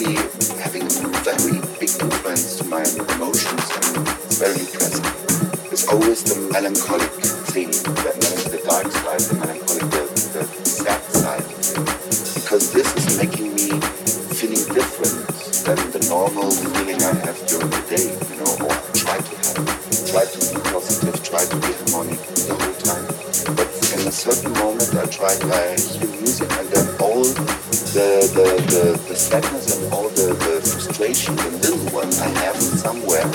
having a very big influence to my emotions. It's very impressive. It's always the melancholic thing, that means the dark side, the melancholic, the, the sad side. Because this is making me feeling different than the normal feeling I have during the day, you know, or I try to have. Try to be positive, try to be harmonic the whole time. But in a certain moment I try to, I the, the, the, the sadness and all the, the frustration, the little one I have somewhere,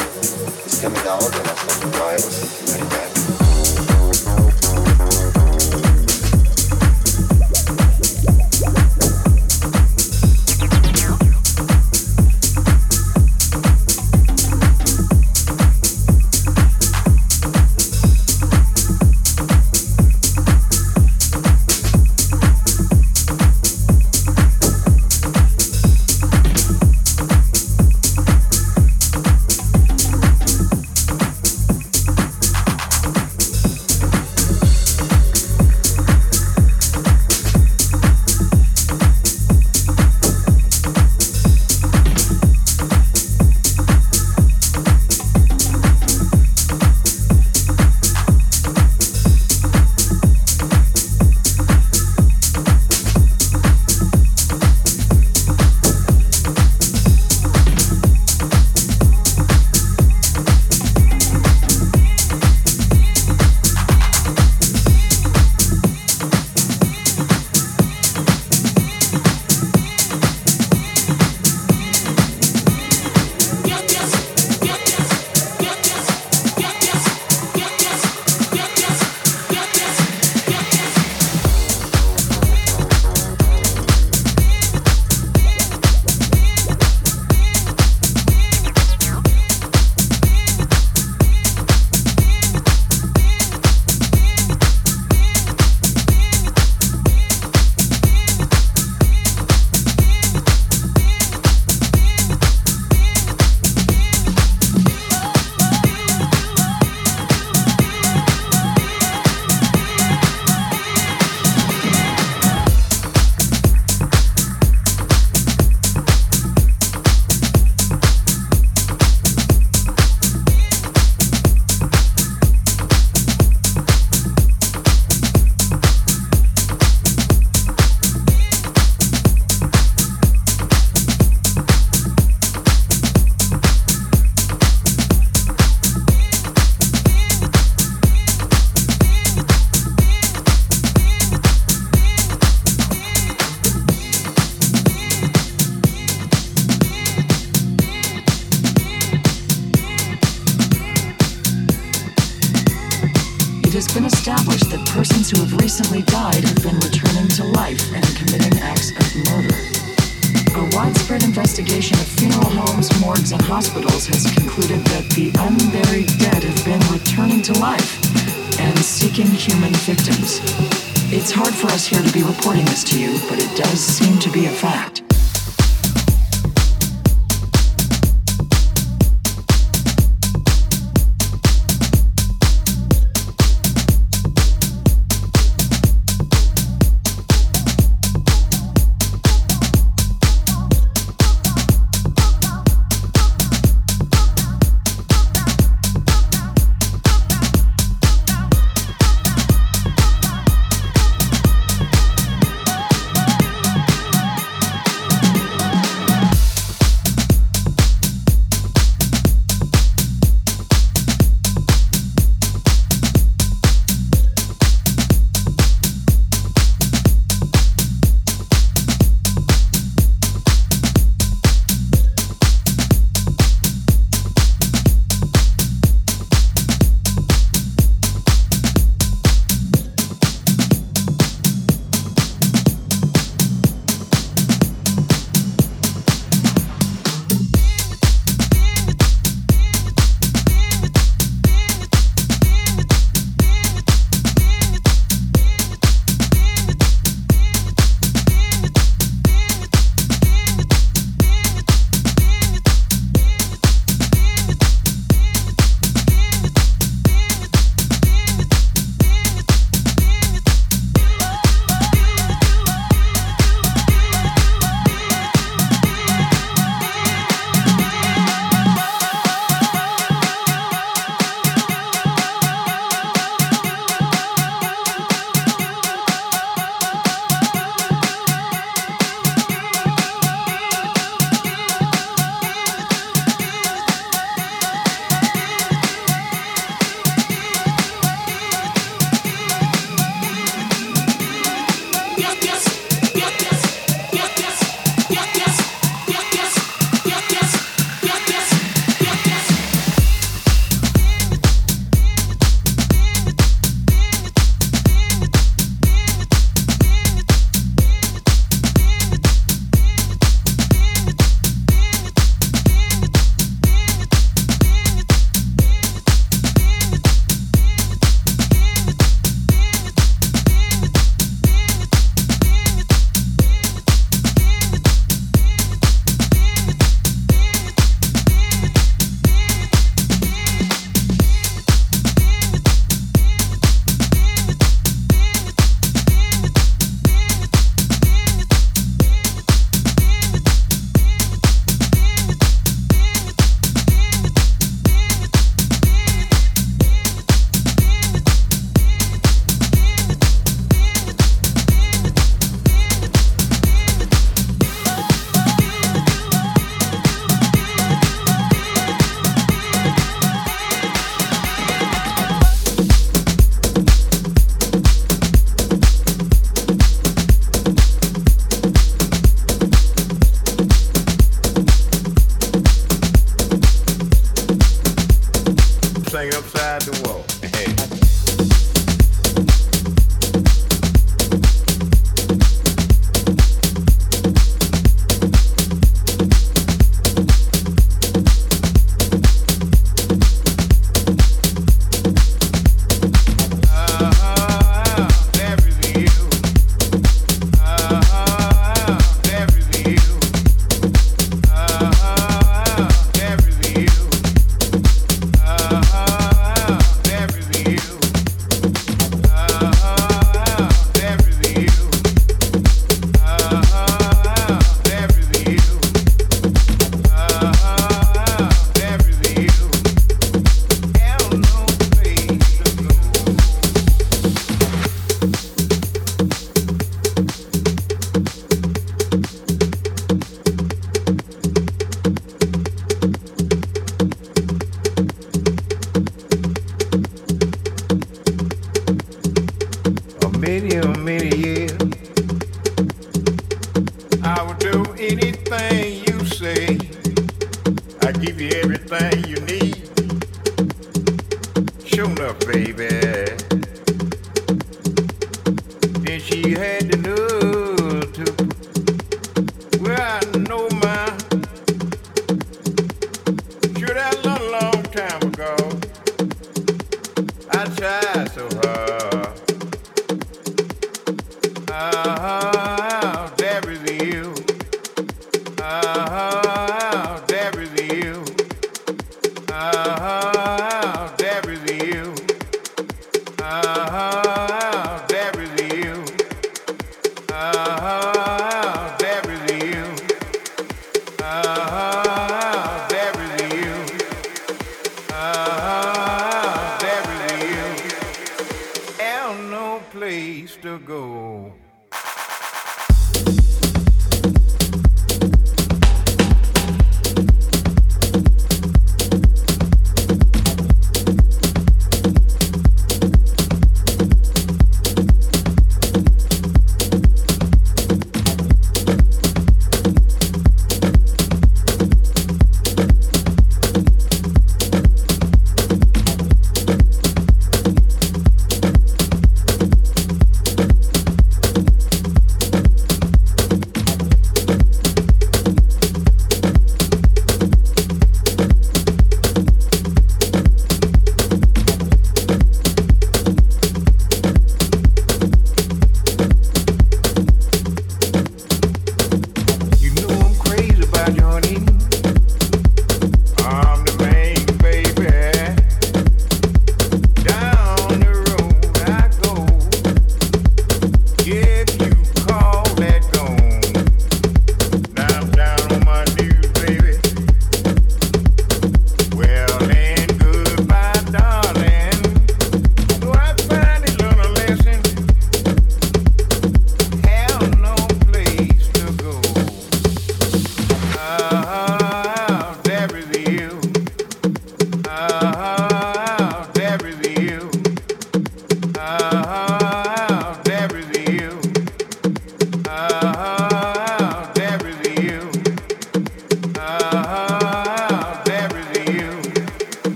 is coming out and I start to cry or something like that.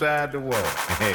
Upside the wall.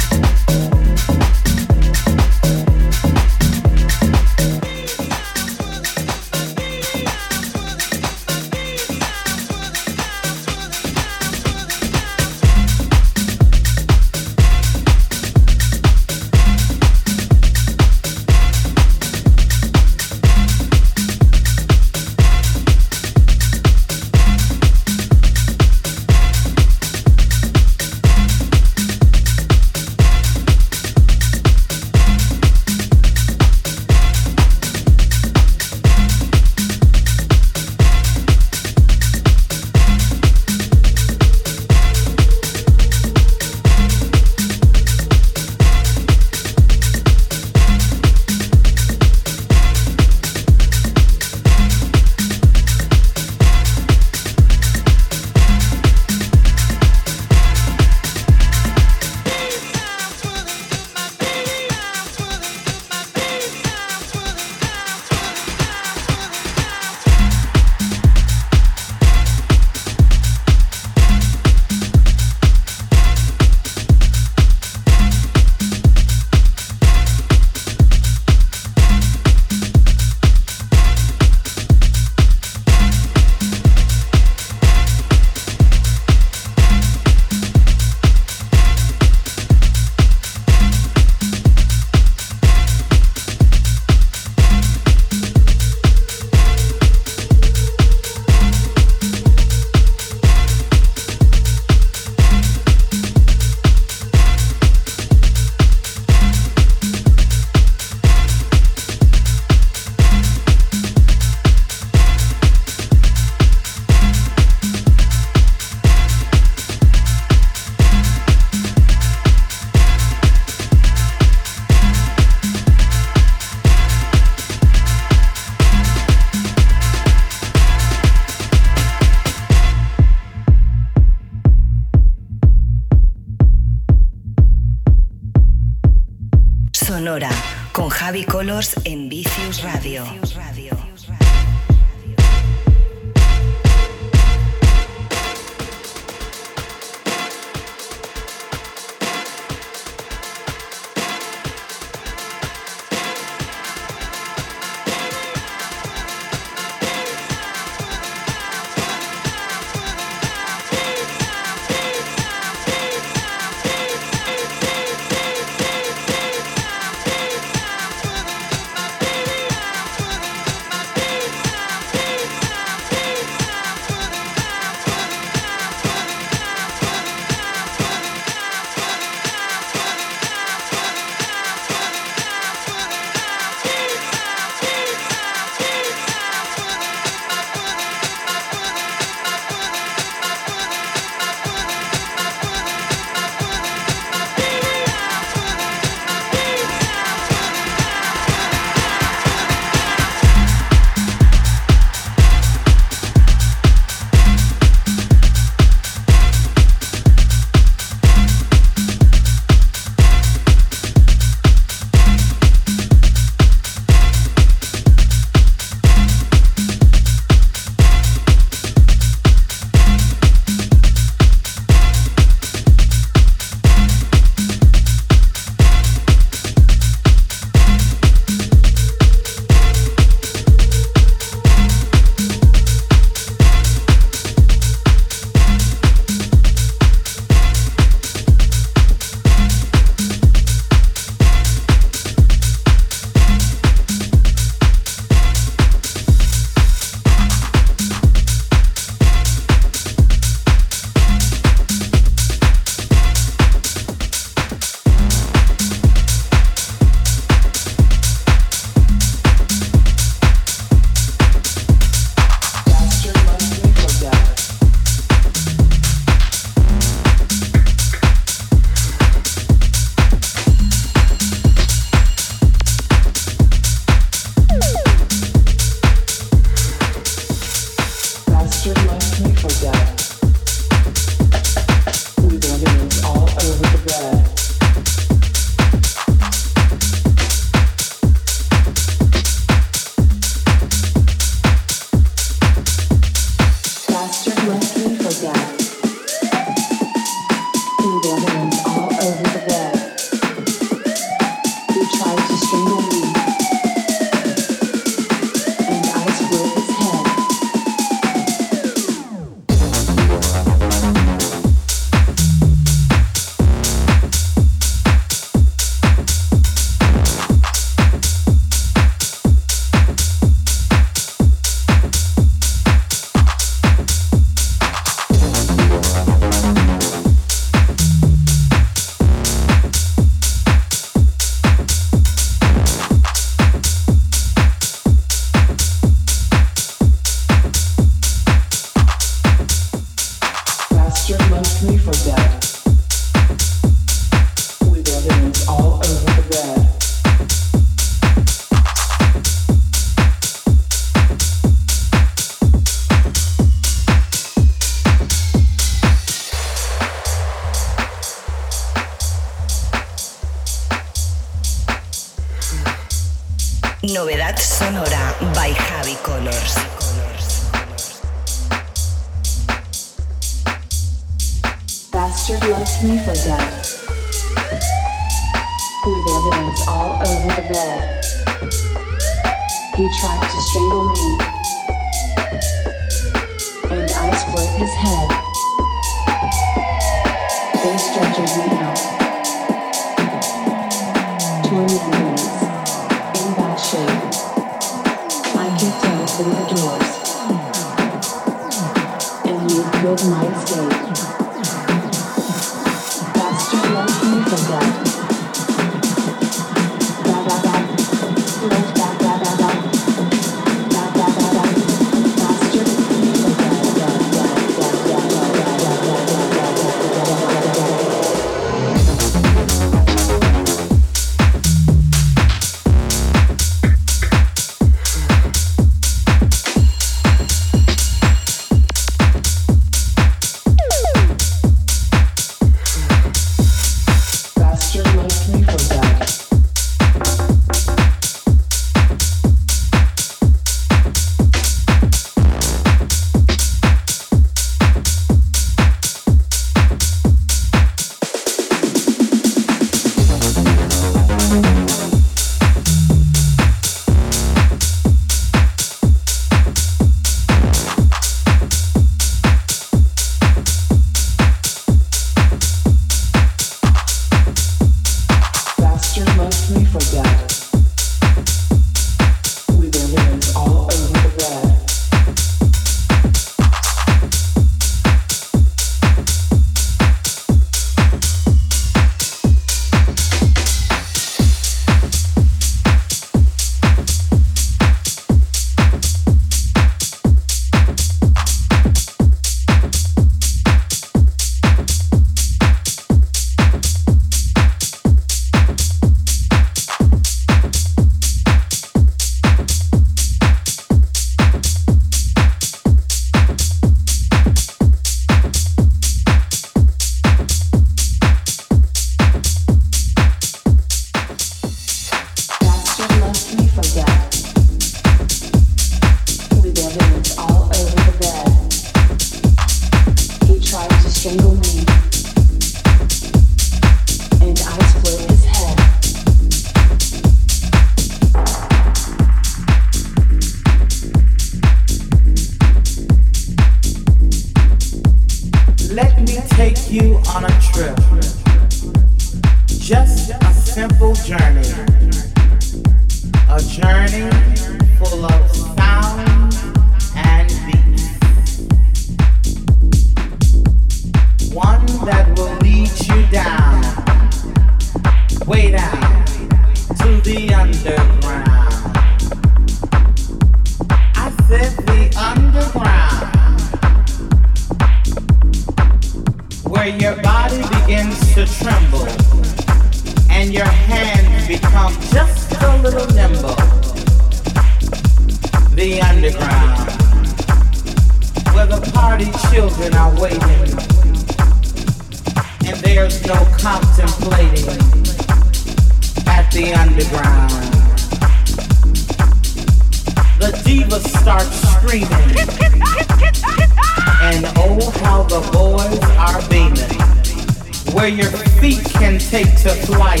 where your feet can take to flight.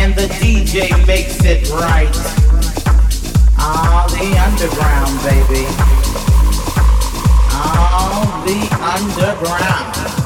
And the DJ makes it right. Ah, the underground, baby. Ah, the underground.